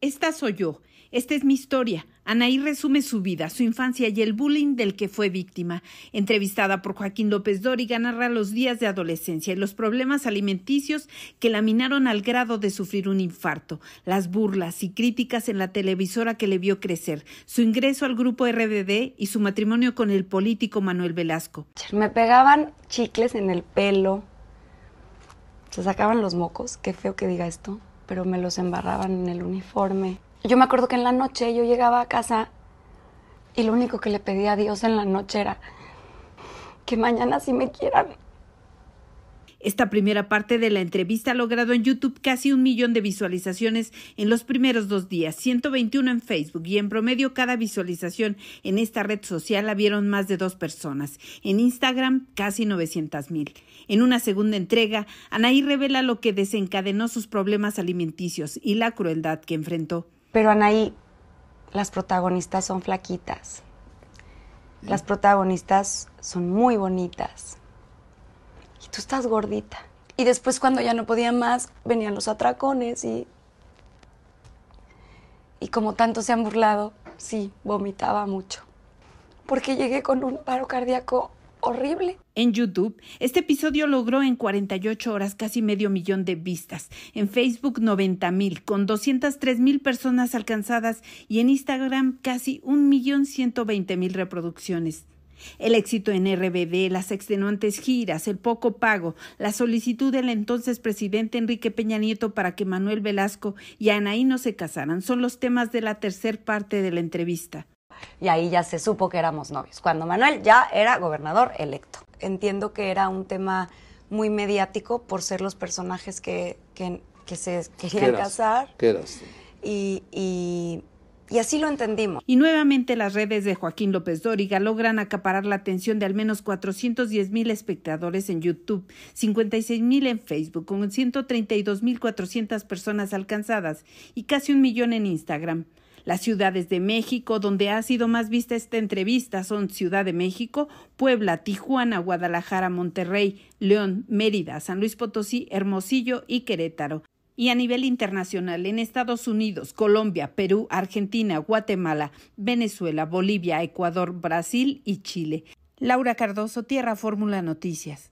Esta soy yo. Esta es mi historia. Anaí resume su vida, su infancia y el bullying del que fue víctima. Entrevistada por Joaquín López Dóriga, narra los días de adolescencia y los problemas alimenticios que la minaron al grado de sufrir un infarto, las burlas y críticas en la televisora que le vio crecer, su ingreso al grupo RBD y su matrimonio con el político Manuel Velasco. Me pegaban chicles en el pelo, se sacaban los mocos, qué feo que diga esto, pero me los embarraban en el uniforme. Yo me acuerdo que en la noche yo llegaba a casa y lo único que le pedía a Dios en la noche era que mañana sí me quieran. Esta primera parte de la entrevista ha logrado en YouTube casi un millón de visualizaciones en los primeros dos días, 121 en Facebook y en promedio cada visualización en esta red social la vieron más de dos personas. En Instagram casi 900 mil. En una segunda entrega, Anaí revela lo que desencadenó sus problemas alimenticios y la crueldad que enfrentó. Pero Anaí, las protagonistas son flaquitas. Las protagonistas son muy bonitas. Tú estás gordita. Y después cuando ya no podía más, venían los atracones y... Y como tanto se han burlado, sí, vomitaba mucho. Porque llegué con un paro cardíaco horrible. En YouTube, este episodio logró en 48 horas casi medio millón de vistas, en Facebook 90 mil, con 203 mil personas alcanzadas y en Instagram casi un millón 120 mil reproducciones. El éxito en RBD, las extenuantes giras, el poco pago, la solicitud del entonces presidente Enrique Peña Nieto para que Manuel Velasco y Anaí no se casaran son los temas de la tercer parte de la entrevista y ahí ya se supo que éramos novios, cuando Manuel ya era gobernador electo. Entiendo que era un tema muy mediático por ser los personajes que, que, se querían casar. ¿Qué eras? Y, y, y, así lo entendimos. Y nuevamente las redes de Joaquín López Dóriga logran acaparar la atención de al menos 410 mil espectadores en YouTube, 56 mil en Facebook, con 132 mil 400 personas alcanzadas y casi un millón en Instagram. Las ciudades de México donde ha sido más vista esta entrevista son Ciudad de México, Puebla, Tijuana, Guadalajara, Monterrey, León, Mérida, San Luis Potosí, Hermosillo y Querétaro y a nivel internacional en Estados Unidos, Colombia, Perú, Argentina, Guatemala, Venezuela, Bolivia, Ecuador, Brasil y Chile. Laura Cardoso, Tierra Fórmula Noticias.